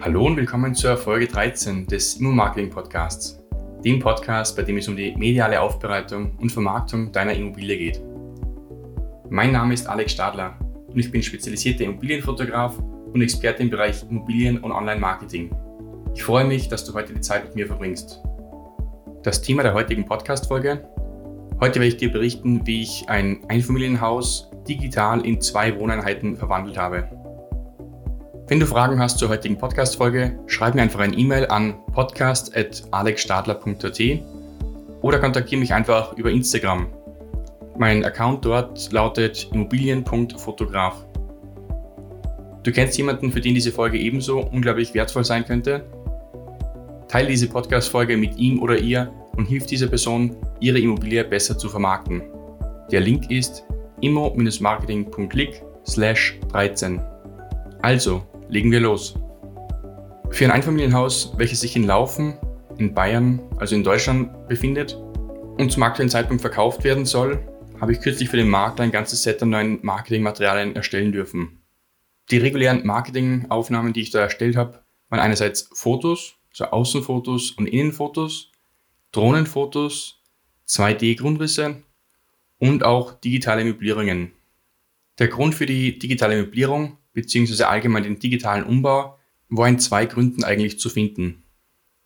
Hallo und willkommen zur Folge 13 des Immo-Marketing Podcasts, dem Podcast, bei dem es um die mediale Aufbereitung und Vermarktung deiner Immobilie geht. Mein Name ist Alex Stadler und ich bin spezialisierter Immobilienfotograf und Experte im Bereich Immobilien- und Online-Marketing. Ich freue mich, dass du heute die Zeit mit mir verbringst. Das Thema der heutigen Podcast-Folge. Heute werde ich dir berichten, wie ich ein Einfamilienhaus digital in zwei Wohneinheiten verwandelt habe. Wenn du Fragen hast zur heutigen Podcast-Folge, schreib mir einfach ein E-Mail an podcast.alexstadler.at oder kontaktiere mich einfach über Instagram. Mein Account dort lautet immobilien.fotograf. Du kennst jemanden, für den diese Folge ebenso unglaublich wertvoll sein könnte? Teile diese Podcast-Folge mit ihm oder ihr und hilf dieser Person, ihre Immobilie besser zu vermarkten. Der Link ist immo-marketing.click 13. Also, Legen wir los. Für ein Einfamilienhaus, welches sich in Laufen in Bayern, also in Deutschland, befindet und zum aktuellen Zeitpunkt verkauft werden soll, habe ich kürzlich für den Makler ein ganzes Set an neuen Marketingmaterialien erstellen dürfen. Die regulären Marketingaufnahmen, die ich da erstellt habe, waren einerseits Fotos, so Außenfotos und Innenfotos, Drohnenfotos, 2D-Grundrisse und auch digitale Möblierungen. Der Grund für die digitale Möblierung beziehungsweise allgemein den digitalen Umbau, war in zwei Gründen eigentlich zu finden.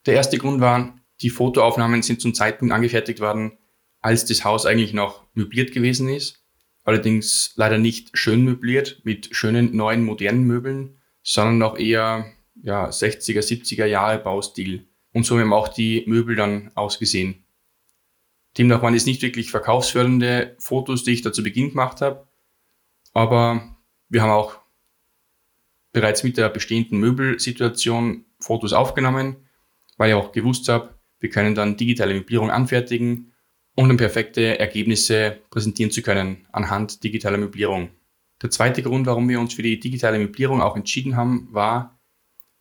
Der erste Grund war, die Fotoaufnahmen sind zum Zeitpunkt angefertigt worden, als das Haus eigentlich noch möbliert gewesen ist. Allerdings leider nicht schön möbliert mit schönen neuen modernen Möbeln, sondern noch eher ja, 60er, 70er Jahre Baustil. Und so haben auch die Möbel dann ausgesehen. Demnach waren es nicht wirklich verkaufsfördernde Fotos, die ich da zu Beginn gemacht habe. Aber wir haben auch bereits mit der bestehenden Möbelsituation Fotos aufgenommen, weil ich auch gewusst habe, wir können dann digitale Möblierung anfertigen, um dann perfekte Ergebnisse präsentieren zu können anhand digitaler Möblierung. Der zweite Grund, warum wir uns für die digitale Möblierung auch entschieden haben, war,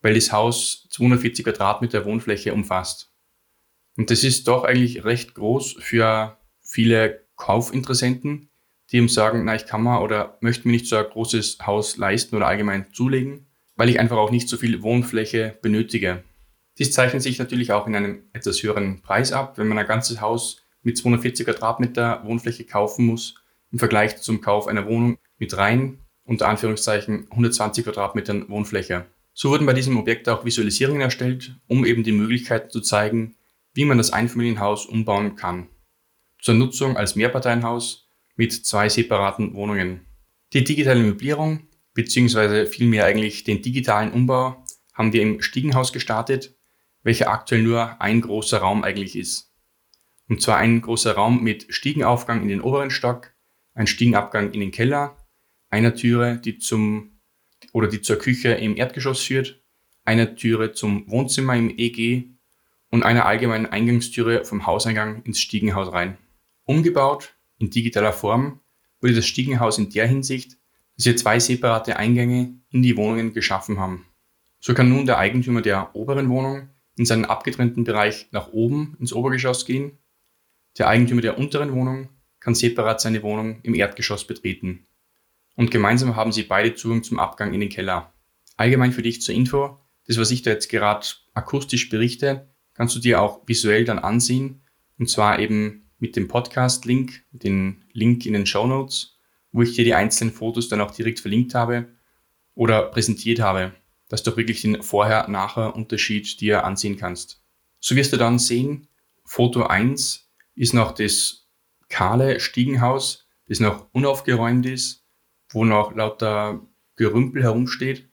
weil das Haus 240 Quadratmeter Wohnfläche umfasst. Und das ist doch eigentlich recht groß für viele Kaufinteressenten, die ihm sagen, na, ich kann mir oder möchte mir nicht so ein großes Haus leisten oder allgemein zulegen, weil ich einfach auch nicht so viel Wohnfläche benötige. Dies zeichnet sich natürlich auch in einem etwas höheren Preis ab, wenn man ein ganzes Haus mit 240 Quadratmeter Wohnfläche kaufen muss, im Vergleich zum Kauf einer Wohnung mit rein, unter Anführungszeichen 120 Quadratmetern Wohnfläche. So wurden bei diesem Objekt auch Visualisierungen erstellt, um eben die Möglichkeiten zu zeigen, wie man das Einfamilienhaus umbauen kann. Zur Nutzung als Mehrparteienhaus mit zwei separaten Wohnungen. Die digitale Möblierung, beziehungsweise vielmehr eigentlich den digitalen Umbau, haben wir im Stiegenhaus gestartet, welcher aktuell nur ein großer Raum eigentlich ist. Und zwar ein großer Raum mit Stiegenaufgang in den oberen Stock, ein Stiegenabgang in den Keller, einer Türe, die zum oder die zur Küche im Erdgeschoss führt, einer Türe zum Wohnzimmer im EG und einer allgemeinen Eingangstüre vom Hauseingang ins Stiegenhaus rein. Umgebaut in digitaler Form wurde das Stiegenhaus in der Hinsicht, dass wir zwei separate Eingänge in die Wohnungen geschaffen haben. So kann nun der Eigentümer der oberen Wohnung in seinen abgetrennten Bereich nach oben ins Obergeschoss gehen. Der Eigentümer der unteren Wohnung kann separat seine Wohnung im Erdgeschoss betreten. Und gemeinsam haben sie beide Zugang zum Abgang in den Keller. Allgemein für dich zur Info, das, was ich da jetzt gerade akustisch berichte, kannst du dir auch visuell dann ansehen. Und zwar eben mit dem Podcast-Link, den Link in den Show Notes, wo ich dir die einzelnen Fotos dann auch direkt verlinkt habe oder präsentiert habe, dass du auch wirklich den Vorher-Nachher-Unterschied dir ansehen kannst. So wirst du dann sehen, Foto 1 ist noch das kahle Stiegenhaus, das noch unaufgeräumt ist, wo noch lauter Gerümpel herumsteht,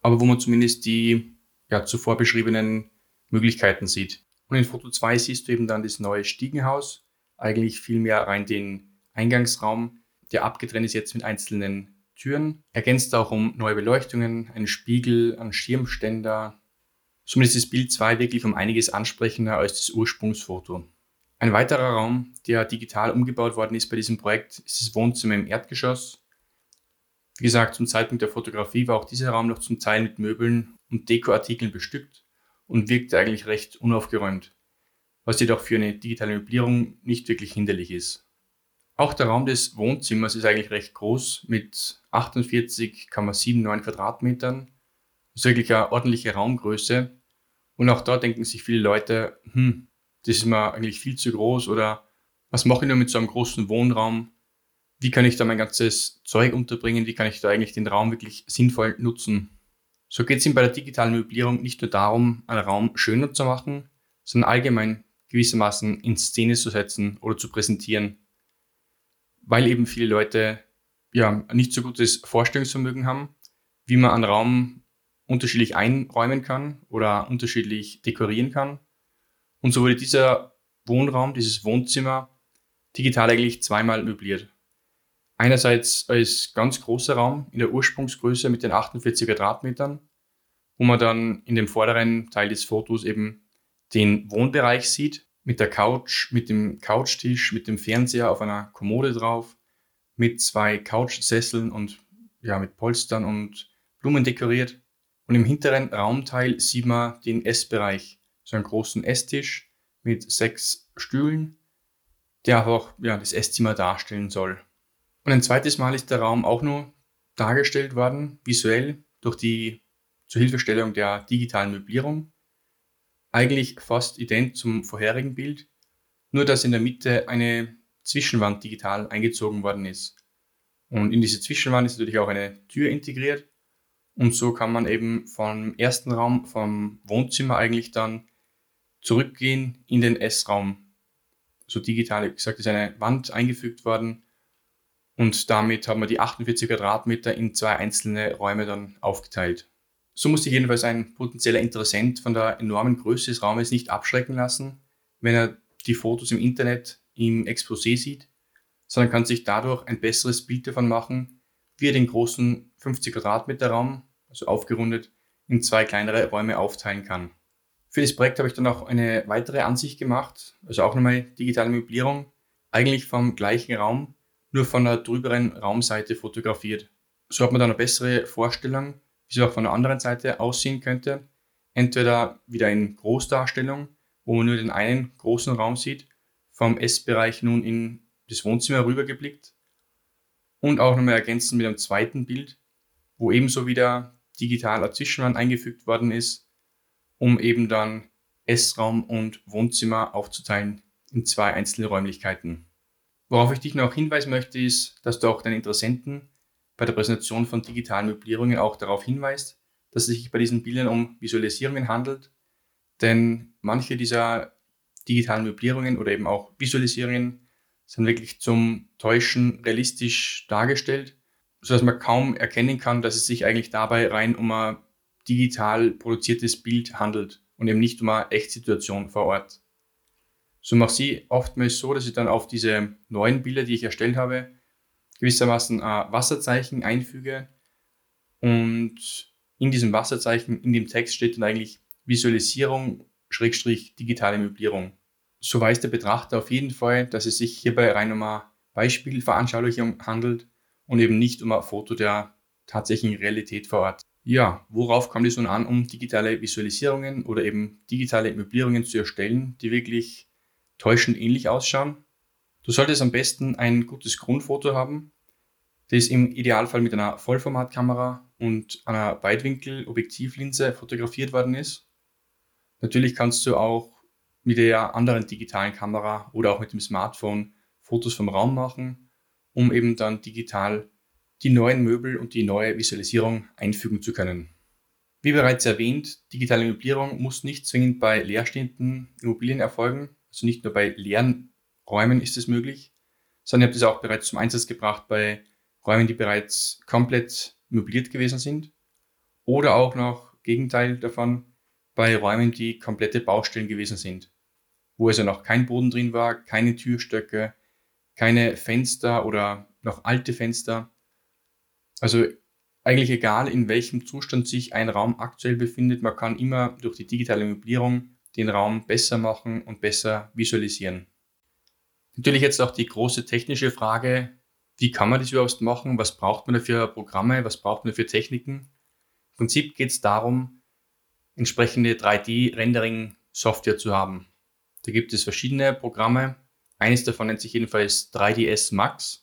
aber wo man zumindest die ja, zuvor beschriebenen Möglichkeiten sieht. Und in Foto 2 siehst du eben dann das neue Stiegenhaus, eigentlich vielmehr rein den Eingangsraum, der abgetrennt ist jetzt mit einzelnen Türen. Ergänzt auch um neue Beleuchtungen, einen Spiegel, einen Schirmständer. Somit ist das Bild 2 wirklich um einiges ansprechender als das Ursprungsfoto. Ein weiterer Raum, der digital umgebaut worden ist bei diesem Projekt, ist das Wohnzimmer im Erdgeschoss. Wie gesagt, zum Zeitpunkt der Fotografie war auch dieser Raum noch zum Teil mit Möbeln und Dekoartikeln bestückt und wirkte eigentlich recht unaufgeräumt was jedoch für eine digitale Möblierung nicht wirklich hinderlich ist. Auch der Raum des Wohnzimmers ist eigentlich recht groß mit 48,79 Quadratmetern. Das ist wirklich eine ordentliche Raumgröße. Und auch da denken sich viele Leute, hm, das ist mir eigentlich viel zu groß oder was mache ich nur mit so einem großen Wohnraum? Wie kann ich da mein ganzes Zeug unterbringen? Wie kann ich da eigentlich den Raum wirklich sinnvoll nutzen? So geht es ihm bei der digitalen Möblierung nicht nur darum, einen Raum schöner zu machen, sondern allgemein gewissermaßen in Szene zu setzen oder zu präsentieren. Weil eben viele Leute ja nicht so gutes Vorstellungsvermögen haben, wie man einen Raum unterschiedlich einräumen kann oder unterschiedlich dekorieren kann. Und so wurde dieser Wohnraum, dieses Wohnzimmer digital eigentlich zweimal möbliert. Einerseits als ganz großer Raum in der Ursprungsgröße mit den 48 Quadratmetern, wo man dann in dem vorderen Teil des Fotos eben den Wohnbereich sieht, mit der Couch, mit dem Couchtisch, mit dem Fernseher auf einer Kommode drauf, mit zwei Couchsesseln und ja, mit Polstern und Blumen dekoriert. Und im hinteren Raumteil sieht man den Essbereich, so einen großen Esstisch mit sechs Stühlen, der einfach ja, das Esszimmer darstellen soll. Und ein zweites Mal ist der Raum auch nur dargestellt worden, visuell, durch die Zuhilfestellung der digitalen Möblierung. Eigentlich fast ident zum vorherigen Bild, nur dass in der Mitte eine Zwischenwand digital eingezogen worden ist. Und in diese Zwischenwand ist natürlich auch eine Tür integriert, und so kann man eben vom ersten Raum, vom Wohnzimmer eigentlich dann zurückgehen in den Essraum. So digital, wie gesagt, ist eine Wand eingefügt worden und damit haben wir die 48 Quadratmeter in zwei einzelne Räume dann aufgeteilt. So muss sich jedenfalls ein potenzieller Interessent von der enormen Größe des Raumes nicht abschrecken lassen, wenn er die Fotos im Internet im Exposé sieht, sondern kann sich dadurch ein besseres Bild davon machen, wie er den großen 50 Quadratmeter Raum also aufgerundet, in zwei kleinere Räume aufteilen kann. Für das Projekt habe ich dann auch eine weitere Ansicht gemacht, also auch nochmal digitale Möblierung, eigentlich vom gleichen Raum, nur von der drüberen Raumseite fotografiert. So hat man dann eine bessere Vorstellung, wie es auch von der anderen Seite aussehen könnte. Entweder wieder in Großdarstellung, wo man nur den einen großen Raum sieht, vom Essbereich nun in das Wohnzimmer rübergeblickt. Und auch nochmal ergänzen mit einem zweiten Bild, wo ebenso wieder digitaler Zwischenwand eingefügt worden ist, um eben dann Essraum und Wohnzimmer aufzuteilen in zwei einzelne Räumlichkeiten. Worauf ich dich noch hinweisen möchte, ist, dass du auch deinen Interessenten bei der Präsentation von digitalen Möblierungen auch darauf hinweist, dass es sich bei diesen Bildern um Visualisierungen handelt, denn manche dieser digitalen Möblierungen oder eben auch Visualisierungen sind wirklich zum Täuschen realistisch dargestellt sodass man kaum erkennen kann, dass es sich eigentlich dabei rein um ein digital produziertes Bild handelt und eben nicht um eine Echtsituation vor Ort. So mache ich oftmals so, dass ich dann auf diese neuen Bilder, die ich erstellt habe, gewissermaßen ein Wasserzeichen einfüge und in diesem Wasserzeichen, in dem Text steht dann eigentlich Visualisierung, Schrägstrich, digitale Möblierung. So weiß der Betrachter auf jeden Fall, dass es sich hierbei rein um eine Beispielveranschaulichung handelt und eben nicht um ein Foto der tatsächlichen Realität vor Ort. Ja, worauf kommt es nun an, um digitale Visualisierungen oder eben digitale Möblierungen zu erstellen, die wirklich täuschend ähnlich ausschauen? Du solltest am besten ein gutes Grundfoto haben, das im Idealfall mit einer Vollformatkamera und einer Weitwinkel-Objektivlinse fotografiert worden ist. Natürlich kannst du auch mit der anderen digitalen Kamera oder auch mit dem Smartphone Fotos vom Raum machen um eben dann digital die neuen Möbel und die neue Visualisierung einfügen zu können. Wie bereits erwähnt, digitale Möblierung muss nicht zwingend bei leerstehenden Immobilien erfolgen, also nicht nur bei leeren Räumen ist es möglich, sondern ihr habt es auch bereits zum Einsatz gebracht bei Räumen, die bereits komplett möbliert gewesen sind oder auch noch Gegenteil davon bei Räumen, die komplette Baustellen gewesen sind, wo also noch kein Boden drin war, keine Türstöcke, keine Fenster oder noch alte Fenster. Also eigentlich egal, in welchem Zustand sich ein Raum aktuell befindet, man kann immer durch die digitale Möblierung den Raum besser machen und besser visualisieren. Natürlich jetzt auch die große technische Frage, wie kann man das überhaupt machen? Was braucht man dafür Programme? Was braucht man dafür Techniken? Im Prinzip geht es darum, entsprechende 3D-Rendering-Software zu haben. Da gibt es verschiedene Programme, eines davon nennt sich jedenfalls 3ds Max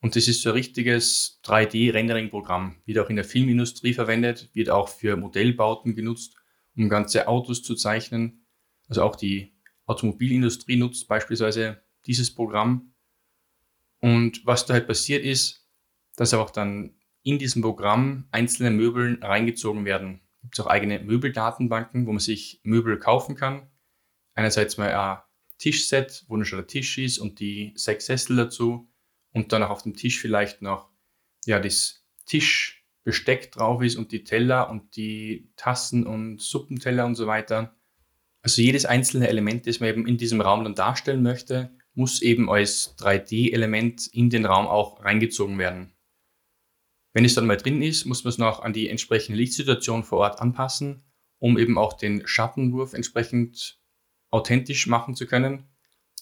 Und das ist so ein richtiges 3D-Rendering-Programm. Wird auch in der Filmindustrie verwendet, wird auch für Modellbauten genutzt, um ganze Autos zu zeichnen. Also auch die Automobilindustrie nutzt beispielsweise dieses Programm. Und was da halt passiert ist, dass auch dann in diesem Programm einzelne Möbel reingezogen werden. Gibt es auch eigene Möbeldatenbanken, wo man sich Möbel kaufen kann. Einerseits mal ein Tischset, wo schon der Tisch ist und die sechs Sessel dazu und dann auch auf dem Tisch vielleicht noch ja, das Tischbesteck drauf ist und die Teller und die Tassen und Suppenteller und so weiter. Also jedes einzelne Element, das man eben in diesem Raum dann darstellen möchte, muss eben als 3D-Element in den Raum auch reingezogen werden. Wenn es dann mal drin ist, muss man es noch an die entsprechende Lichtsituation vor Ort anpassen, um eben auch den Schattenwurf entsprechend authentisch machen zu können,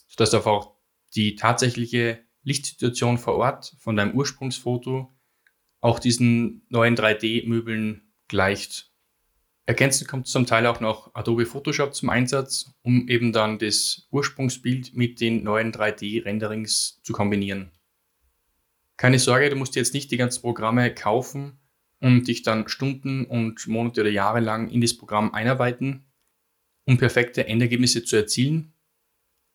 sodass auch die tatsächliche Lichtsituation vor Ort von deinem Ursprungsfoto auch diesen neuen 3D-Möbeln gleicht. Ergänzend kommt zum Teil auch noch Adobe Photoshop zum Einsatz, um eben dann das Ursprungsbild mit den neuen 3D-Renderings zu kombinieren. Keine Sorge, du musst jetzt nicht die ganzen Programme kaufen und dich dann Stunden und Monate oder Jahre lang in das Programm einarbeiten, um perfekte Endergebnisse zu erzielen.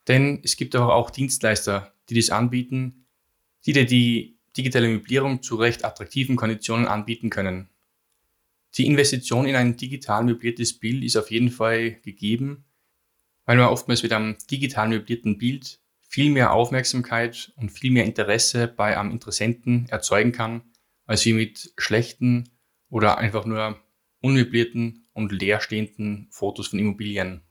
Denn es gibt aber auch Dienstleister, die das anbieten, die dir die digitale Möblierung zu recht attraktiven Konditionen anbieten können. Die Investition in ein digital möbliertes Bild ist auf jeden Fall gegeben, weil man oftmals mit einem digital möblierten Bild viel mehr Aufmerksamkeit und viel mehr Interesse bei einem Interessenten erzeugen kann, als wie mit schlechten oder einfach nur unmöblierten und leerstehenden Fotos von Immobilien.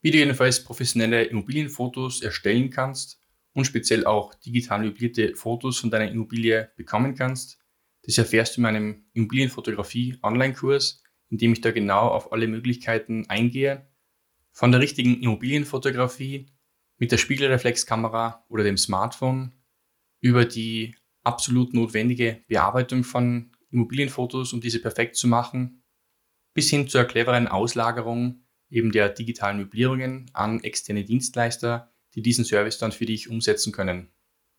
Wie du jedenfalls professionelle Immobilienfotos erstellen kannst, und speziell auch digital möblierte Fotos von deiner Immobilie bekommen kannst. Das erfährst du in meinem Immobilienfotografie Online-Kurs, in dem ich da genau auf alle Möglichkeiten eingehe. Von der richtigen Immobilienfotografie mit der Spiegelreflexkamera oder dem Smartphone über die absolut notwendige Bearbeitung von Immobilienfotos, um diese perfekt zu machen, bis hin zur cleveren Auslagerung eben der digitalen Möblierungen an externe Dienstleister, die diesen Service dann für dich umsetzen können.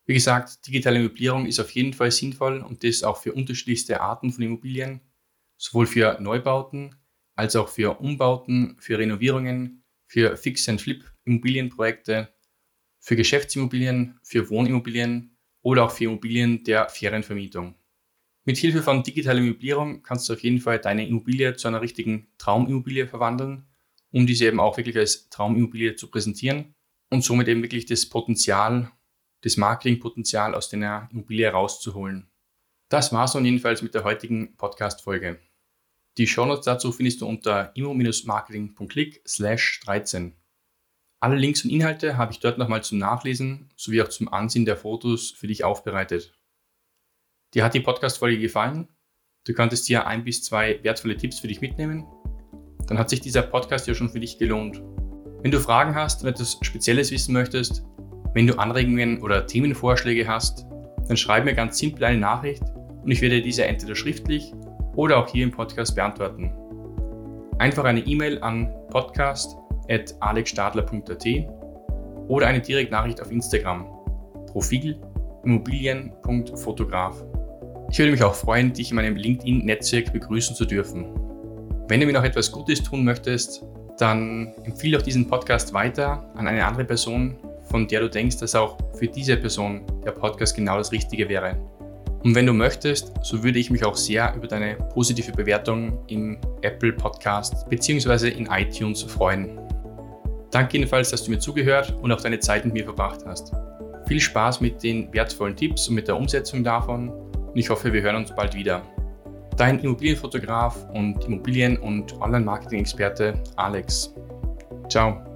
Wie gesagt, digitale Möblierung ist auf jeden Fall sinnvoll und das auch für unterschiedlichste Arten von Immobilien, sowohl für Neubauten als auch für Umbauten, für Renovierungen, für Fix-and-Flip-Immobilienprojekte, für Geschäftsimmobilien, für Wohnimmobilien oder auch für Immobilien der Ferienvermietung. Mit Hilfe von digitaler Möblierung kannst du auf jeden Fall deine Immobilie zu einer richtigen Traumimmobilie verwandeln, um diese eben auch wirklich als Traumimmobilie zu präsentieren und somit eben wirklich das Potenzial, das Marketingpotenzial aus der Immobilie rauszuholen. Das war es nun jedenfalls mit der heutigen Podcast-Folge. Die Shownotes dazu findest du unter immo-marketing.click slash 13. Alle Links und Inhalte habe ich dort nochmal zum Nachlesen sowie auch zum Ansehen der Fotos für dich aufbereitet. Dir hat die Podcast-Folge gefallen? Du konntest hier ein bis zwei wertvolle Tipps für dich mitnehmen? Dann hat sich dieser Podcast ja schon für dich gelohnt. Wenn du Fragen hast und etwas Spezielles wissen möchtest, wenn du Anregungen oder Themenvorschläge hast, dann schreib mir ganz simpel eine Nachricht und ich werde diese entweder schriftlich oder auch hier im Podcast beantworten. Einfach eine E-Mail an podcast.alexstadler.at oder eine Direktnachricht auf Instagram. Profil immobilien.fotograf. Ich würde mich auch freuen, dich in meinem LinkedIn-Netzwerk begrüßen zu dürfen. Wenn du mir noch etwas Gutes tun möchtest, dann empfehle doch diesen Podcast weiter an eine andere Person, von der du denkst, dass auch für diese Person der Podcast genau das Richtige wäre. Und wenn du möchtest, so würde ich mich auch sehr über deine positive Bewertung im Apple Podcast bzw. in iTunes freuen. Danke jedenfalls, dass du mir zugehört und auch deine Zeit mit mir verbracht hast. Viel Spaß mit den wertvollen Tipps und mit der Umsetzung davon und ich hoffe, wir hören uns bald wieder dein Immobilienfotograf und Immobilien- und Online-Marketing-Experte Alex. Ciao.